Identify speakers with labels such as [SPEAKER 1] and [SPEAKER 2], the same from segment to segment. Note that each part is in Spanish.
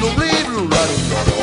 [SPEAKER 1] blue, blue, blue, blue, blue, blue, blue,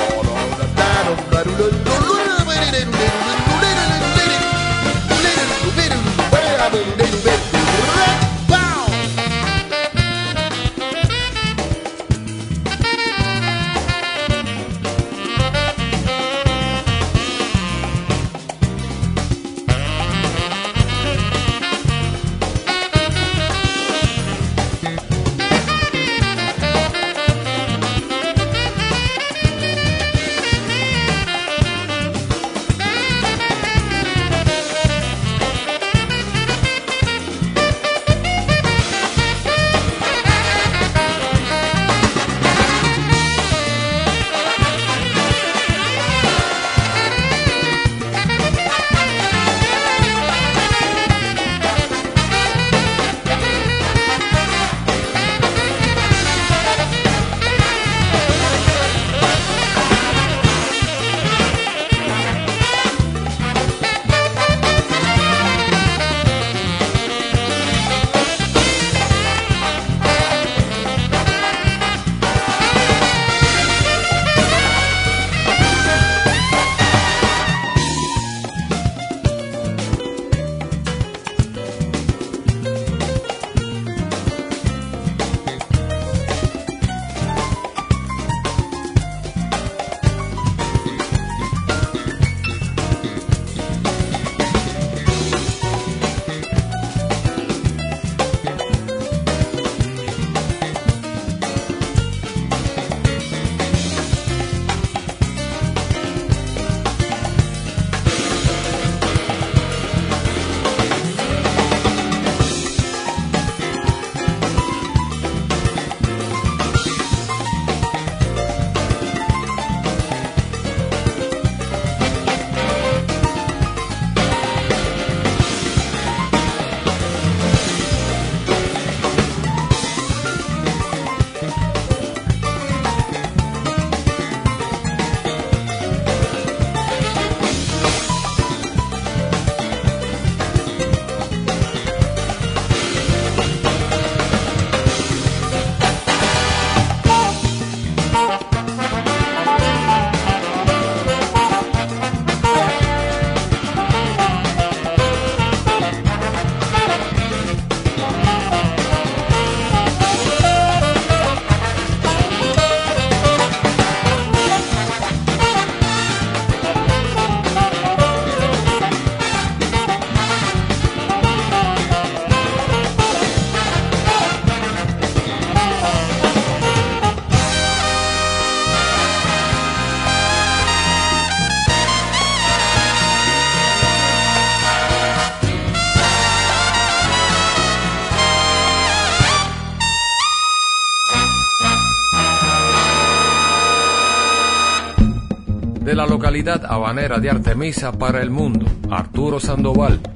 [SPEAKER 1] de la localidad habanera de Artemisa para el mundo, Arturo Sandoval.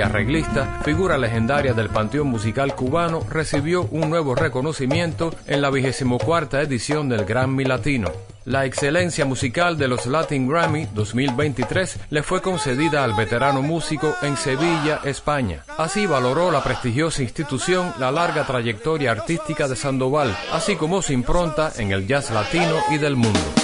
[SPEAKER 1] Arreglista, figura legendaria del panteón musical cubano, recibió un nuevo reconocimiento en la vigésimo cuarta edición del Grammy Latino. La excelencia musical de los Latin Grammy 2023 le fue concedida al veterano músico en Sevilla, España. Así valoró la prestigiosa institución la larga trayectoria artística de Sandoval, así como su impronta en el jazz latino y del mundo.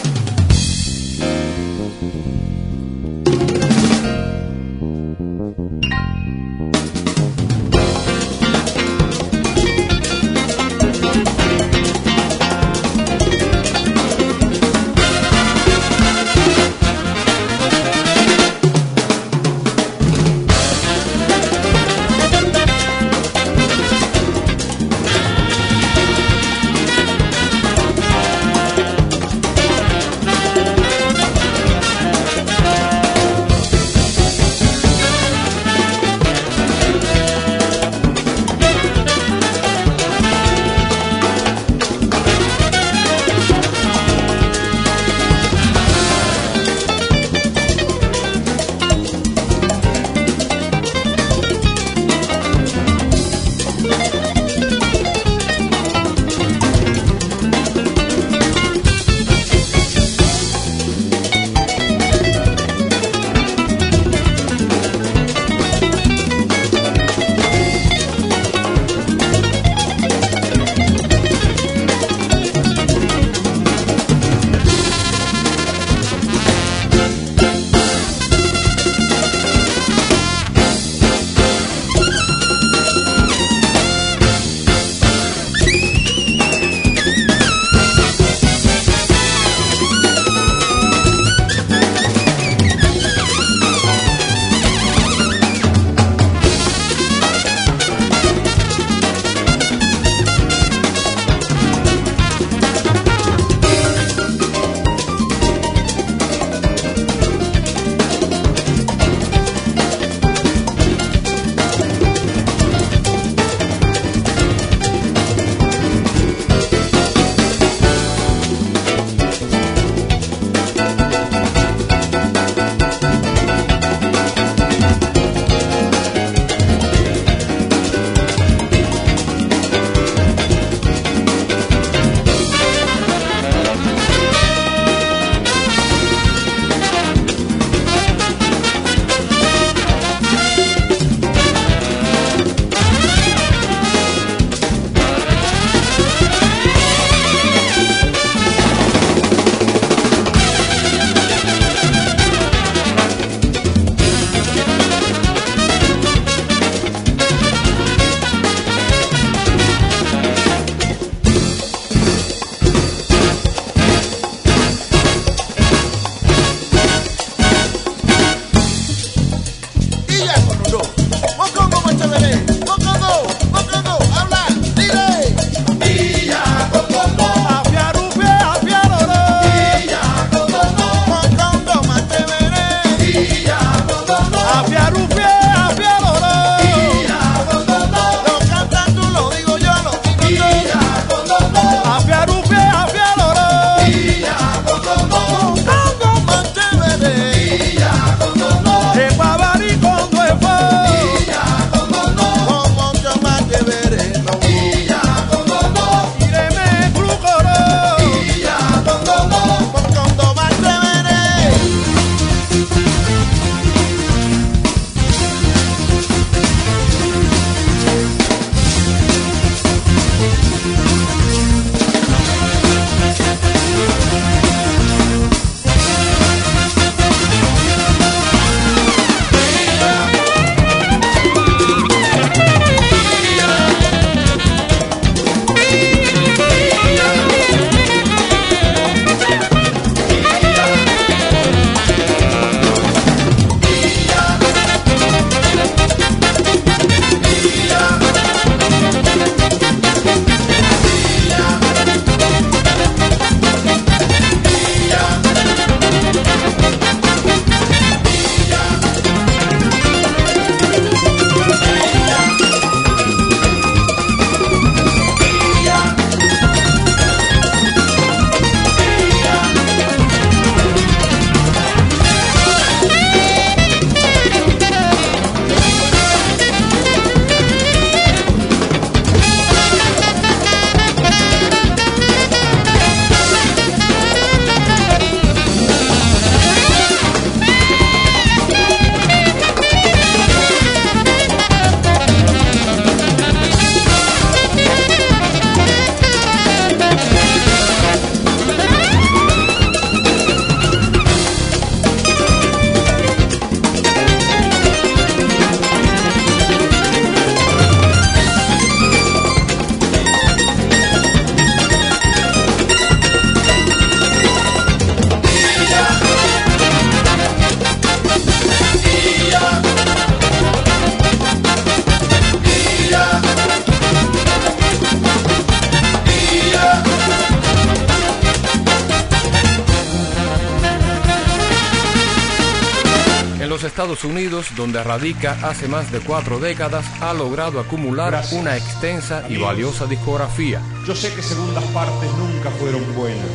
[SPEAKER 1] Donde radica hace más de cuatro décadas, ha logrado acumular
[SPEAKER 2] Gracias.
[SPEAKER 1] una extensa y valiosa discografía.
[SPEAKER 2] Yo sé que segundas partes nunca fueron buenas,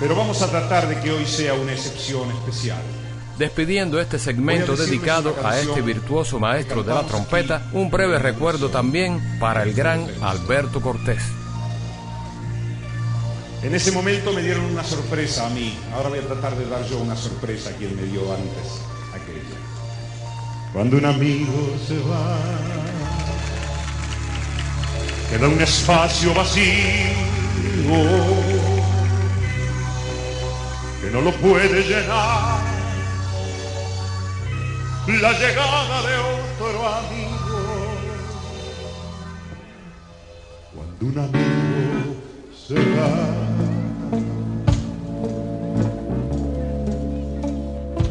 [SPEAKER 2] pero vamos a tratar de que hoy sea una excepción especial.
[SPEAKER 1] Despidiendo este segmento dedicado a este virtuoso maestro de la trompeta, un breve recuerdo también para el gran Alberto Cortés.
[SPEAKER 2] En ese momento me dieron una sorpresa a mí. Ahora voy a tratar de dar yo una sorpresa a quien me dio antes. Cuando un amigo se va, queda un espacio vacío que no lo puede llenar la llegada de otro amigo. Cuando un amigo se va,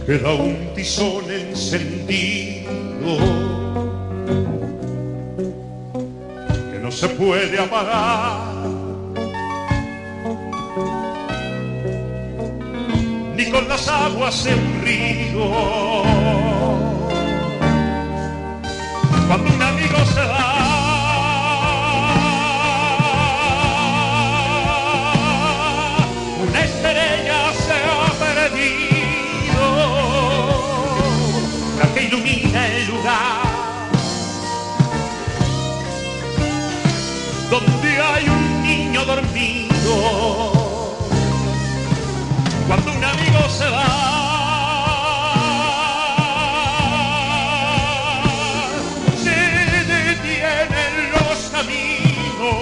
[SPEAKER 2] queda un tizón encendido que no se puede apagar. Ni con las aguas de un río. Hay un niño dormido. Cuando un amigo se va, se detienen los caminos,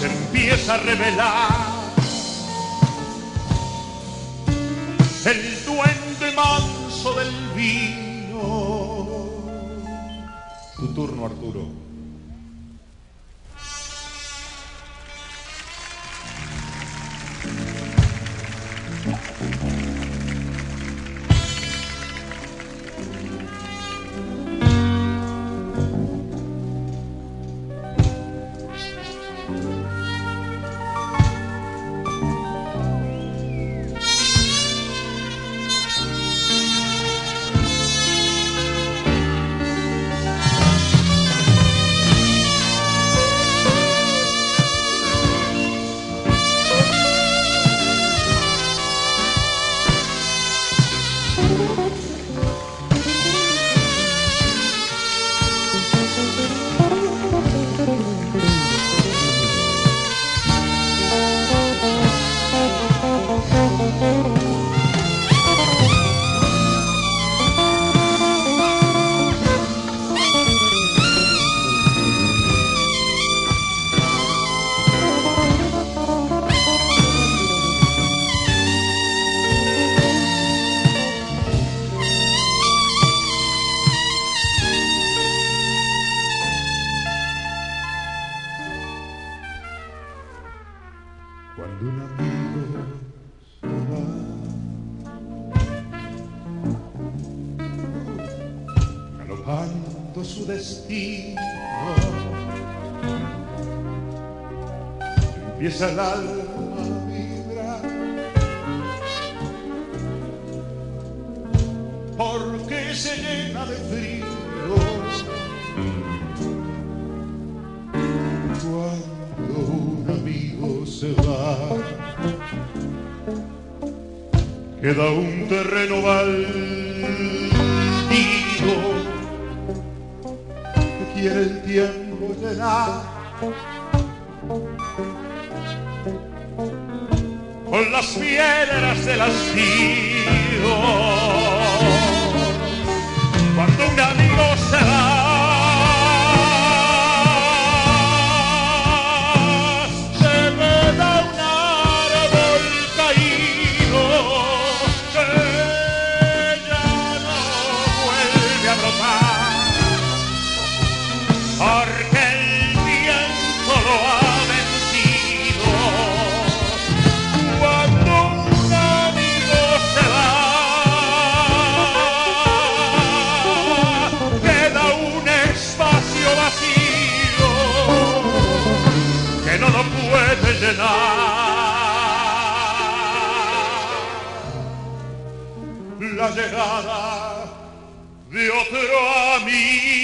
[SPEAKER 2] se empieza a revelar el duende manso del vino. Tu turno, Arturo. De otro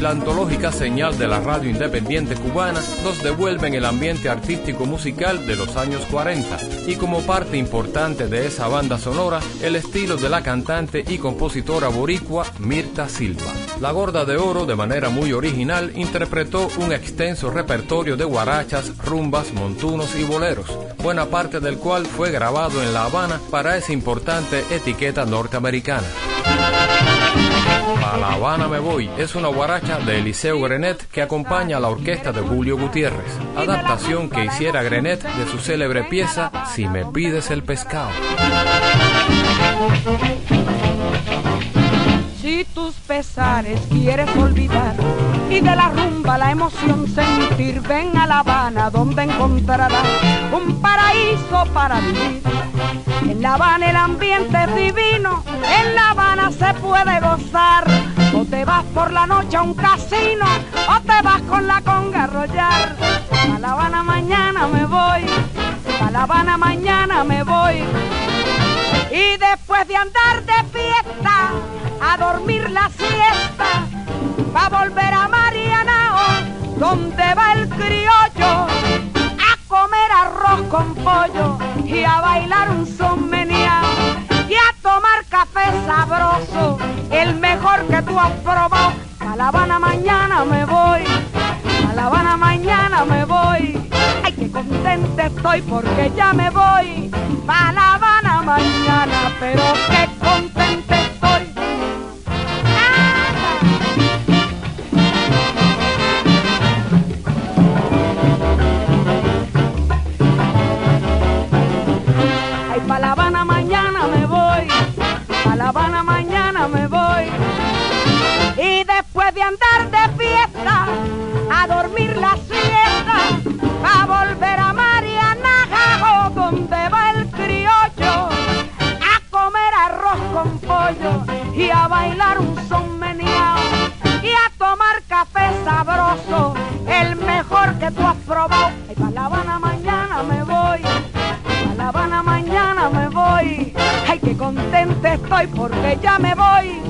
[SPEAKER 1] La antológica señal de la radio independiente cubana nos devuelven el ambiente artístico musical de los años 40 y como parte importante de esa banda sonora el estilo de la cantante y compositora boricua Mirta Silva. La Gorda de Oro de manera muy original interpretó un extenso repertorio de guarachas, rumbas, montunos y boleros, buena parte del cual fue grabado en La Habana para esa importante etiqueta norteamericana. A La Habana me voy es una guaracha de Eliseo Grenet que acompaña a la orquesta de Julio Gutiérrez, adaptación que hiciera Grenet de su célebre pieza Si me pides el pescado.
[SPEAKER 3] Si tus pesares quieres olvidar y de la rumba la emoción sentir, ven a La Habana donde encontrarás un paraíso para vivir. En La Habana el ambiente es divino, en La Habana se puede gozar. O te vas por la noche a un casino, o te vas con la conga a arrollar. A La Habana mañana me voy, a La Habana mañana me voy. Y después de andar de fiesta, a dormir la siesta, va a volver a Marianao, donde va el criollo, a comer arroz con pollo y a bailar un son y a tomar café sabroso, el mejor que tú has probado. A La Habana mañana me voy, a La Habana mañana me voy. Ay, qué contenta estoy porque ya me voy. A La Habana mañana, pero qué contenta estoy. De andar de fiesta, a dormir la a volver a Mariana, donde va el criollo, a comer arroz con pollo y a bailar un son meneado y a tomar café sabroso, el mejor que tú has probado. Y para La Habana mañana me voy, para La Habana mañana me voy. Ay, qué contenta estoy porque ya me voy,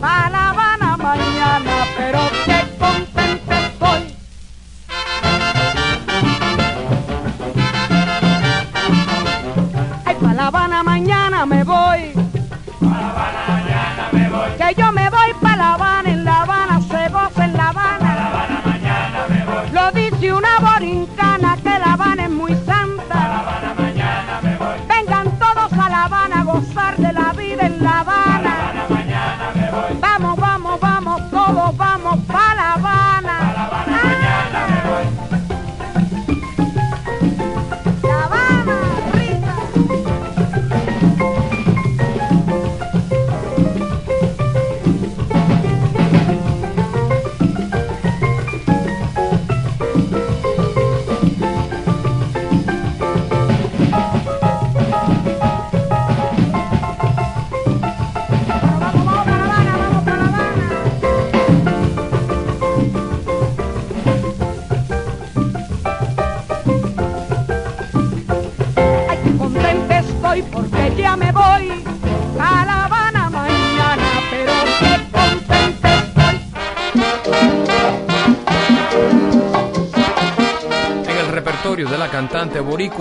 [SPEAKER 3] para La Habana mañana, pero qué contenta estoy. La Habana mañana me voy.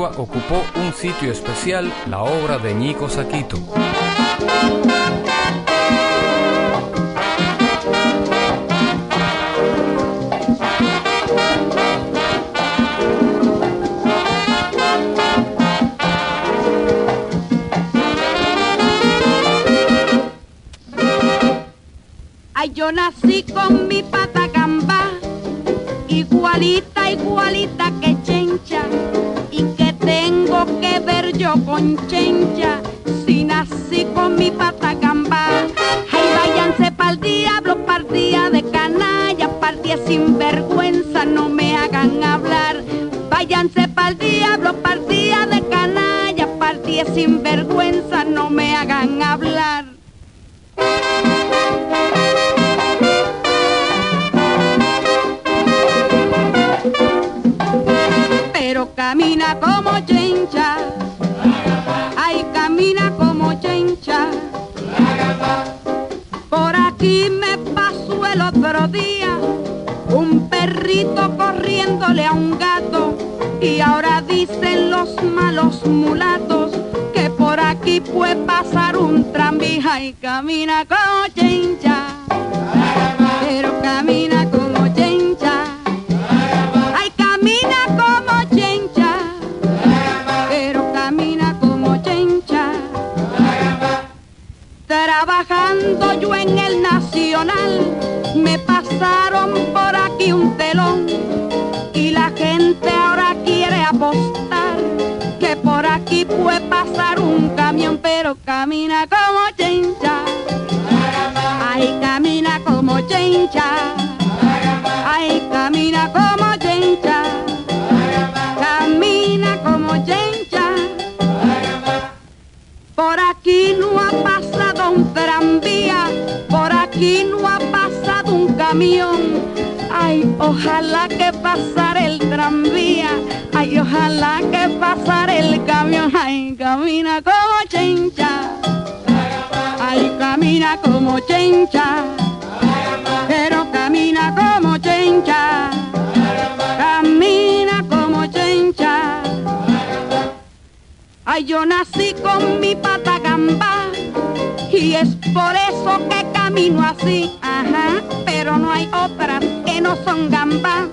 [SPEAKER 1] Ocupó un sitio especial la obra de Ñico Saquito.
[SPEAKER 3] Pa'l día sin vergüenza, no me hagan hablar. pero camina como chencha. Ay, camina como chencha. Por aquí me pasó el otro día un perrito corriéndole a un gato y ahora dicen los malos mulatos puede pasar un tranvía y camina como chencha. Pero camina como chencha. Ay, camina como chencha, pero camina como chencha. Trabajando yo en el Nacional, me pasaron por aquí un telón y la gente ahora quiere apostar que por aquí puede pasar un pero camina como chencha. Ay, camina como chencha. Ay, camina como chencha. Camina como chencha. Por aquí no ha pasado un tranvía. Por aquí no ha pasado un camión. Ay, ojalá que pasara el tranvía. Ay, ojalá que pasara el camión. Ay, camina como chencha. Ay, camina como chencha pero camina como chencha, camina como chencha. Ay, yo nací con mi pata gamba y es por eso que camino así, ajá, pero no hay otras no son gamba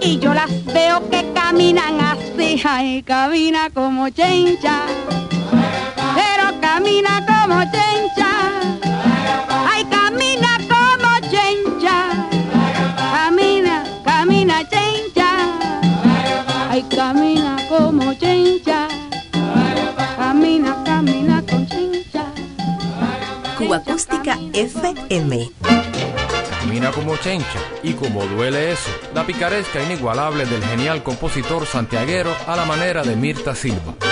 [SPEAKER 3] y yo las veo que caminan así, ay, camina como chencha, pero camina como chencha. Ay, camina como chencha. Camina, camina chencha. Ay, camina como chencha. Camina, camina con chencha.
[SPEAKER 4] Cuba Acústica FM.
[SPEAKER 1] Como chencha y como duele eso, la picaresca inigualable del genial compositor santiaguero a la manera de Mirta Silva.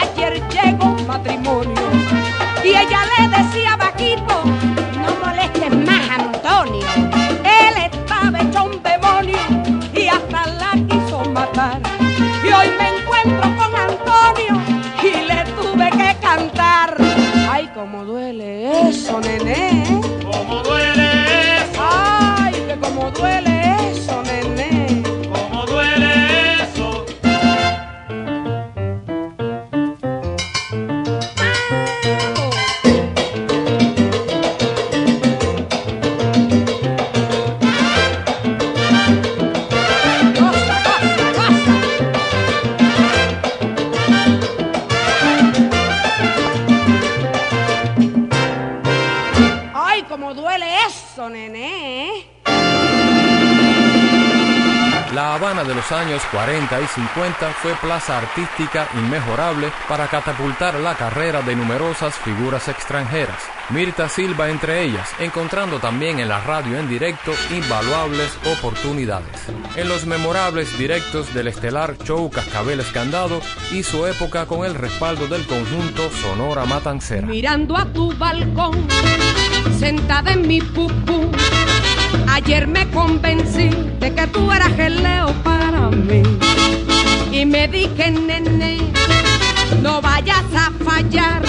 [SPEAKER 3] Ayer llegó un matrimonio. Y ella le decía bajito,
[SPEAKER 1] años 40 y 50 fue plaza artística inmejorable para catapultar la carrera de numerosas figuras extranjeras. Mirta Silva entre ellas, encontrando también en la radio en directo invaluables oportunidades. En los memorables directos del estelar show Cascabel Escandado su época con el respaldo del conjunto Sonora Matancera.
[SPEAKER 3] Mirando a tu balcón, sentada en mi pupú. Ayer me convencí de que tú eras el leo para mí. Y me dije, nene, no vayas a fallar.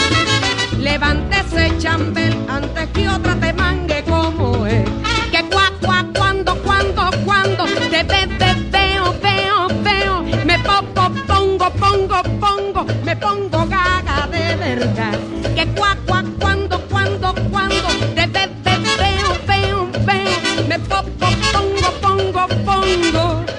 [SPEAKER 3] Levántese chambel antes que otra te mangue como es. Que cuá, cuá, cuando, cuando, cuando te ve, veo, veo, veo. Me pongo, pongo, pongo, pongo, me pongo gaga de verdad. Pongo,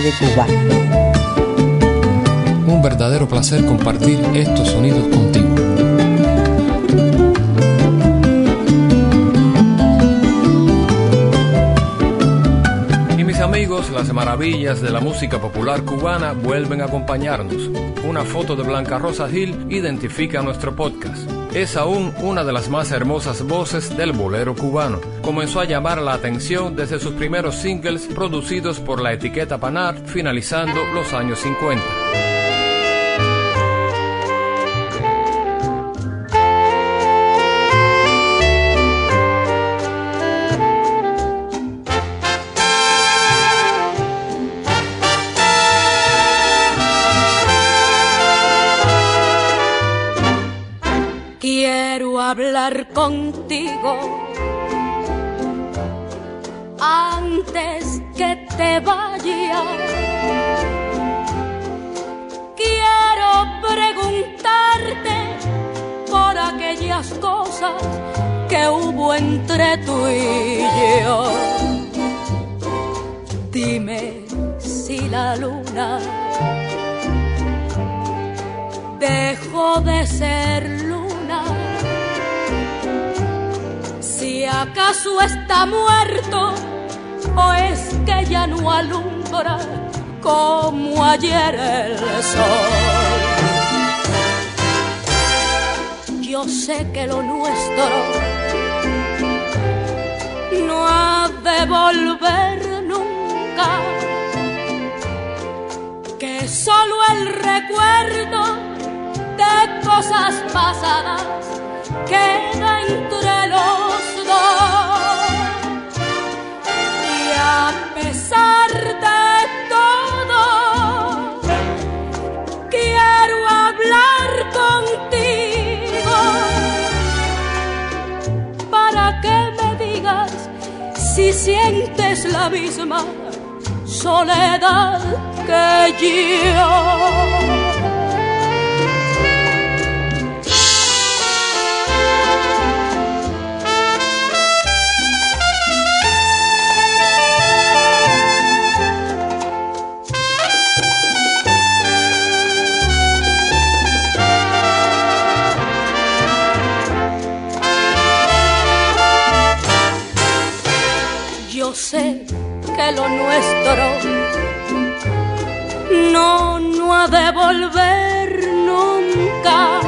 [SPEAKER 3] de
[SPEAKER 4] Cuba.
[SPEAKER 1] Un verdadero placer compartir estos sonidos contigo. Y mis amigos, las maravillas de la música popular cubana vuelven a acompañarnos. Una foto de Blanca Rosa Gil identifica nuestro podcast. Es aún una de las más hermosas voces del bolero cubano. Comenzó a llamar la atención desde sus primeros singles producidos por la etiqueta Panart, finalizando los años 50.
[SPEAKER 5] Contigo antes que te vayas. Quiero preguntarte por aquellas cosas que hubo entre tú y yo. Dime si la luna dejó de ser. Acaso está muerto o es que ya no alumbra como ayer el sol. Yo sé que lo nuestro no ha de volver nunca que solo el recuerdo de cosas pasadas queda entre la soledad que yo. Lo nuestro. No, no ha de volver nunca,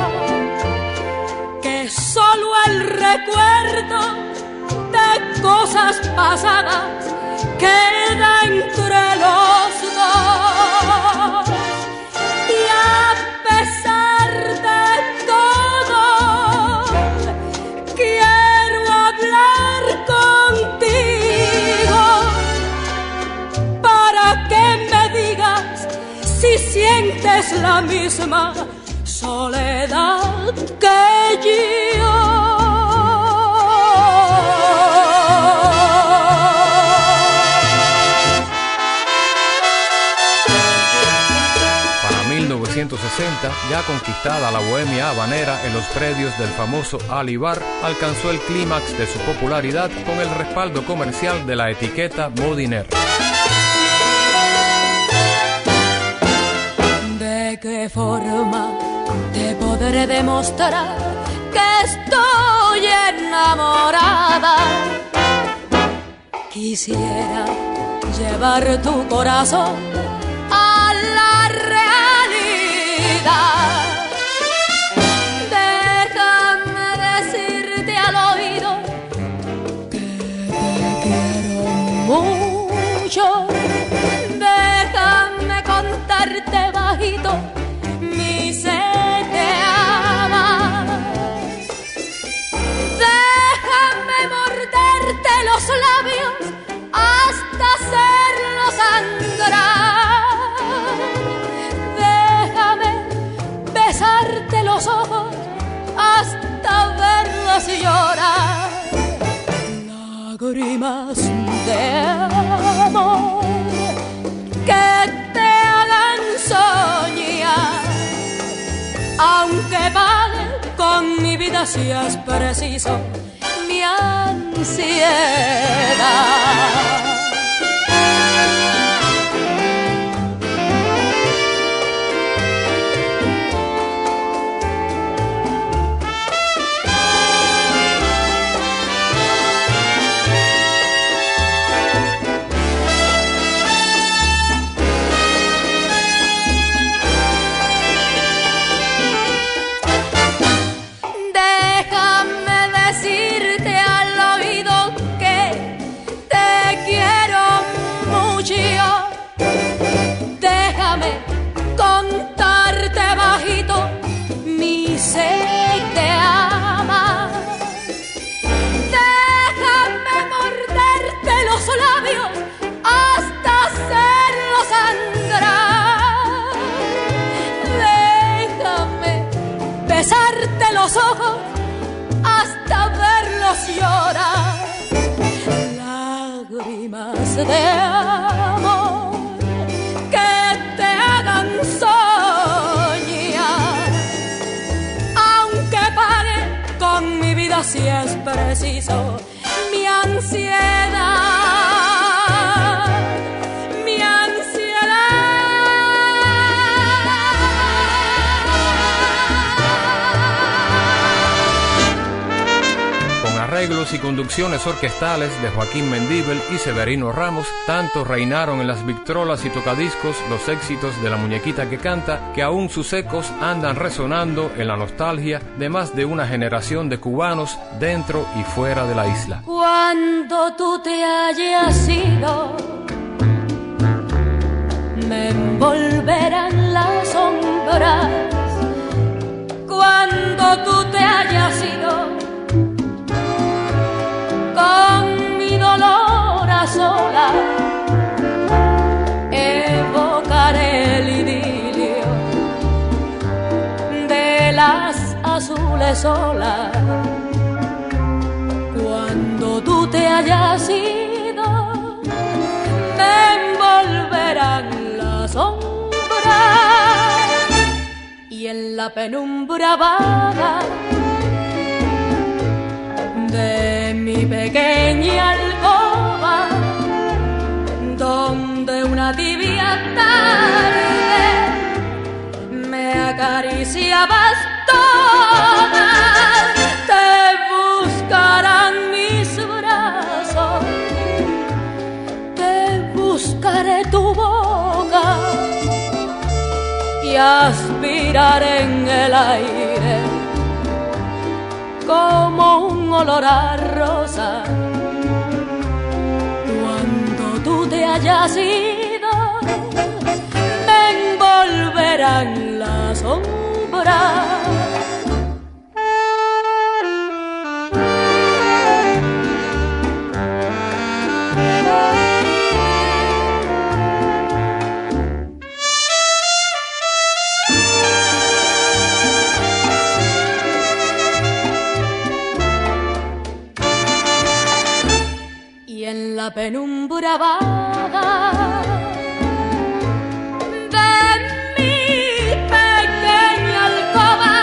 [SPEAKER 5] que solo el recuerdo de cosas pasadas queda entre los sientes la misma soledad que yo.
[SPEAKER 1] Para 1960, ya conquistada la bohemia habanera en los predios del famoso Ali Bar, alcanzó el clímax de su popularidad con el respaldo comercial de la etiqueta Modiner.
[SPEAKER 5] ¿De qué forma te podré demostrar que estoy enamorada? Quisiera llevar tu corazón Lágrimas de amor que te hagan soñar aunque pague con mi vida si es preciso mi ansiedad. Que te hagan soñar. Aunque pague con mi vida si es preciso mi ansiedad.
[SPEAKER 1] Y conducciones orquestales de Joaquín Mendíbel y Severino Ramos, tanto reinaron en las victrolas y tocadiscos los éxitos de la muñequita que canta, que aún sus ecos andan resonando en la nostalgia de más de una generación de cubanos dentro y fuera de la isla.
[SPEAKER 5] Cuando tú te hayas ido, me envolverán las sombras. Cuando tú te hayas ido, azules olas cuando tú te hayas ido me envolverán las sombras. Y en la penumbra vaga de mi pequeña alcoba donde una tibia tarde me acariciabas y aspiraré en el aire como un olor a rosa. Cuando tú te hayas ido, me envolverán las sombras. En penumbra vaga de mi pequeña alcoba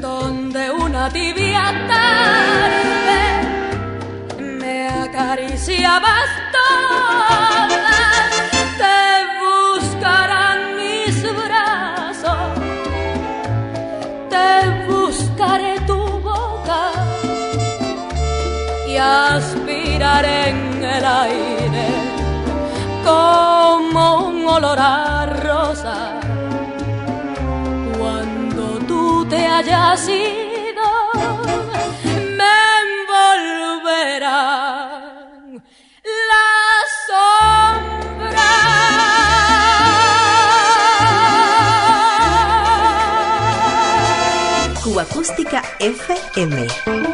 [SPEAKER 5] donde una tibia tarde me acariciabas todas. Te buscarán mis brazos. Te buscaré tu boca y aspiraré el aire como un olor a rosa. Cuando tú te hayas ido, me envolverán las sombras.
[SPEAKER 4] Acústica FM.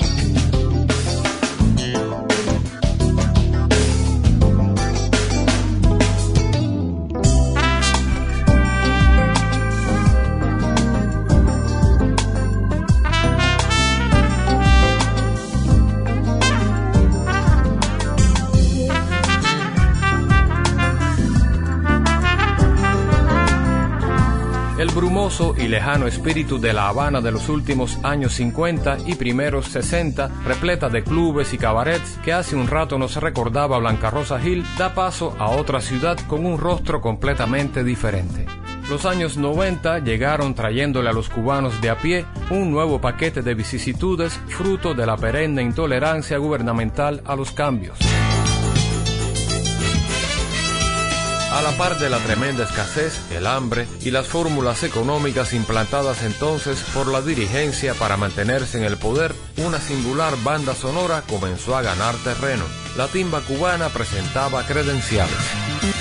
[SPEAKER 1] El brumoso y lejano espíritu de La Habana de los últimos años 50 y primeros 60, repleta de clubes y cabarets que hace un rato nos recordaba Blanca Rosa Gil, da paso a otra ciudad con un rostro completamente diferente. Los años 90 llegaron trayéndole a los cubanos de a pie un nuevo paquete de vicisitudes fruto de la perenne intolerancia gubernamental a los cambios. A la par de la tremenda escasez, el hambre y las fórmulas económicas implantadas entonces por la dirigencia para mantenerse en el poder, una singular banda sonora comenzó a ganar terreno. La timba cubana presentaba credenciales.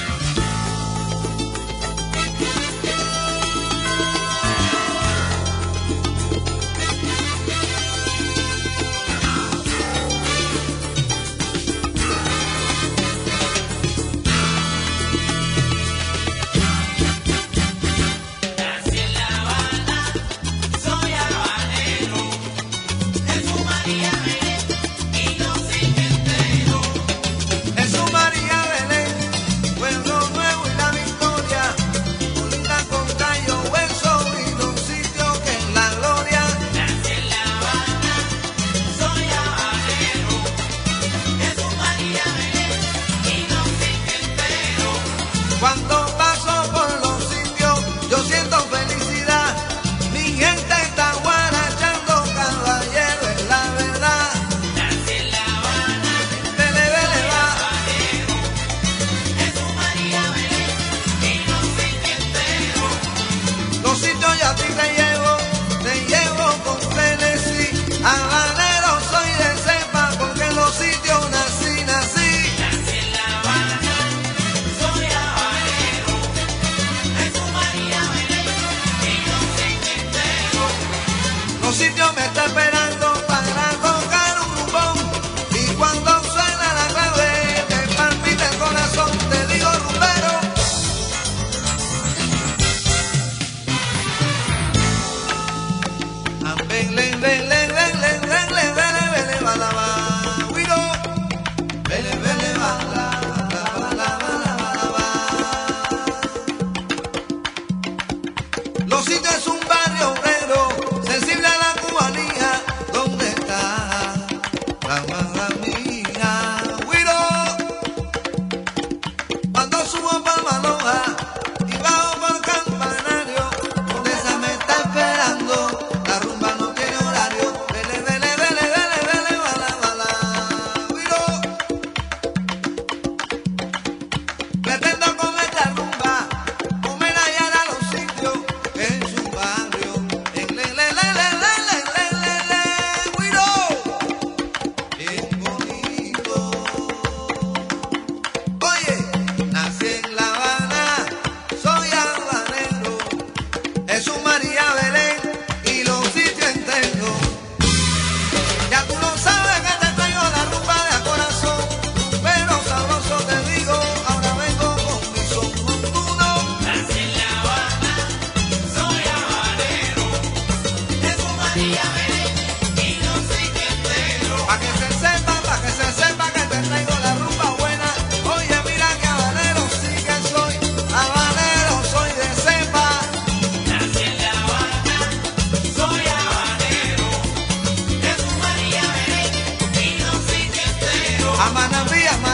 [SPEAKER 6] I'm gonna
[SPEAKER 7] be a man.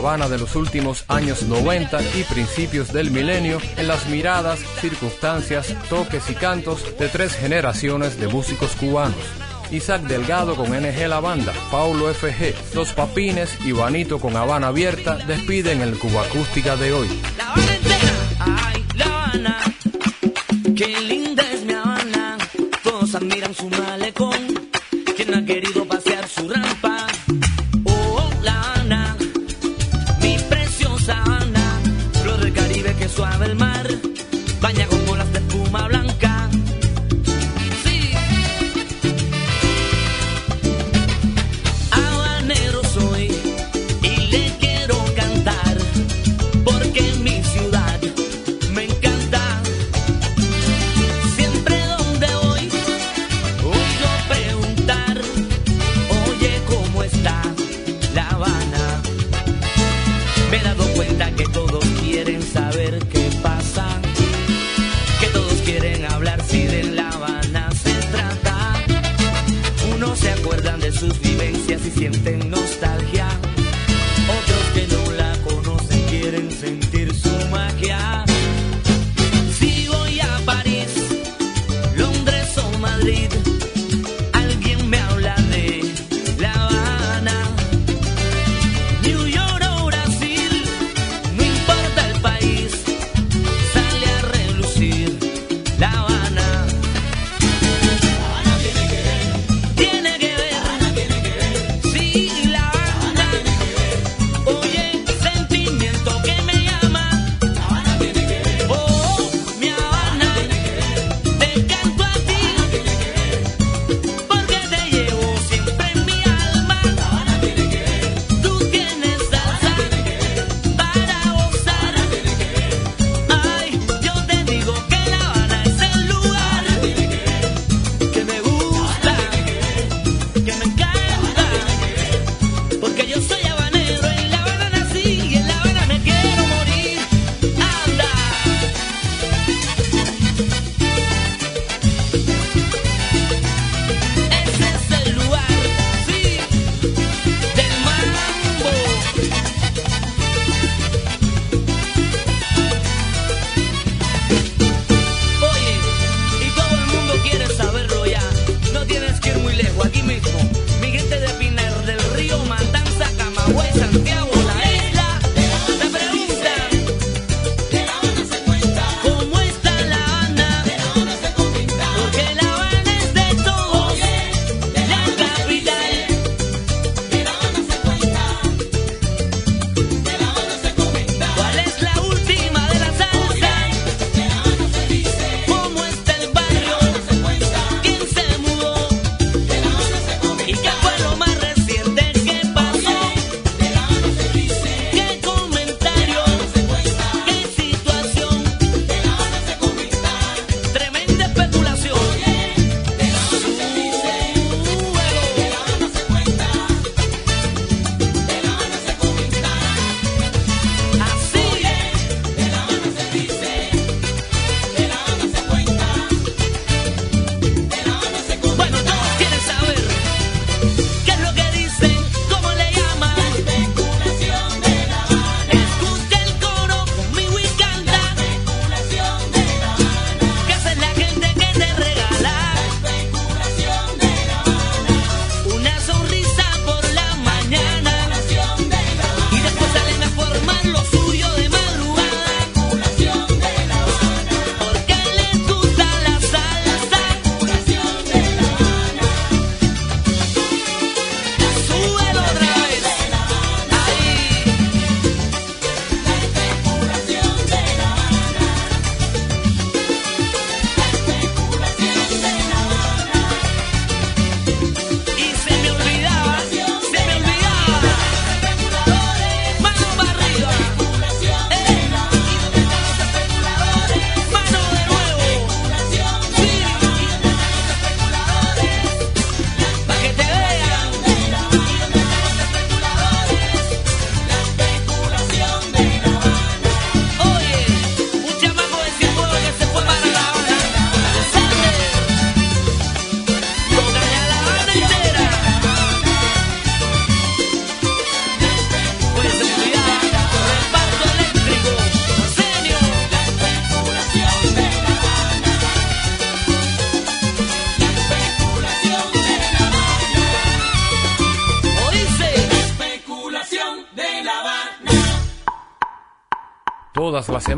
[SPEAKER 7] Habana de los últimos años 90 y principios del milenio en las miradas, circunstancias, toques y cantos de tres generaciones de músicos cubanos. Isaac Delgado con NG La Banda, Paulo FG, Los Papines y Vanito con Habana Abierta despiden el Cuba Acústica de hoy.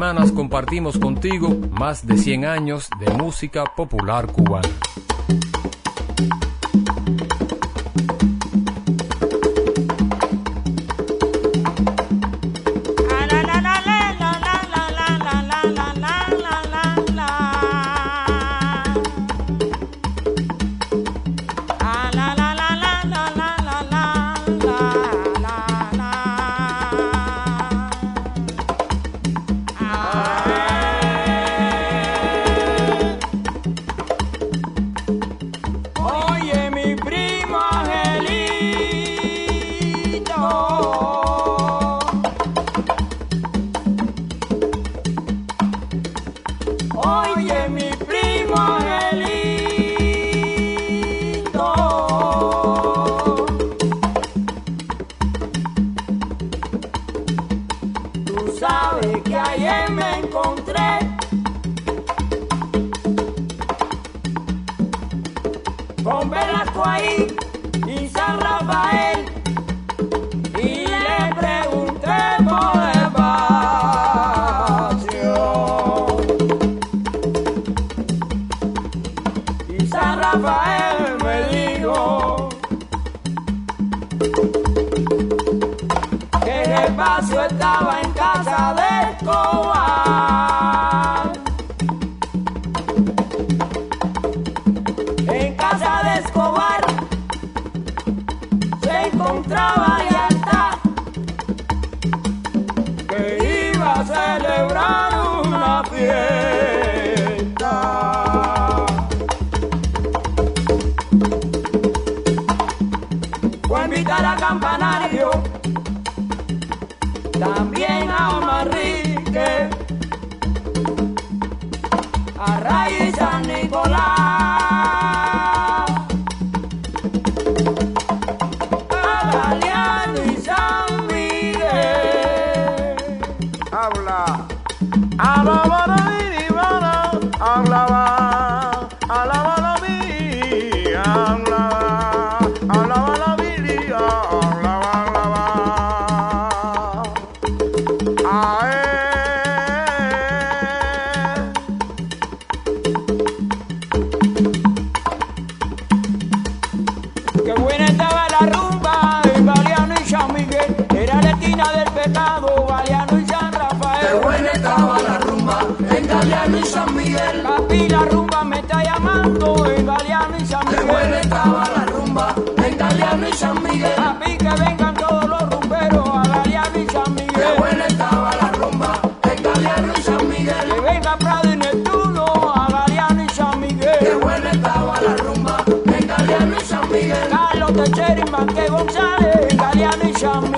[SPEAKER 1] semanas compartimos contigo más de 100 años de música popular cubana.
[SPEAKER 8] con Velasco ahí y San Rafael. Tacheri, Manque González, Galeano y San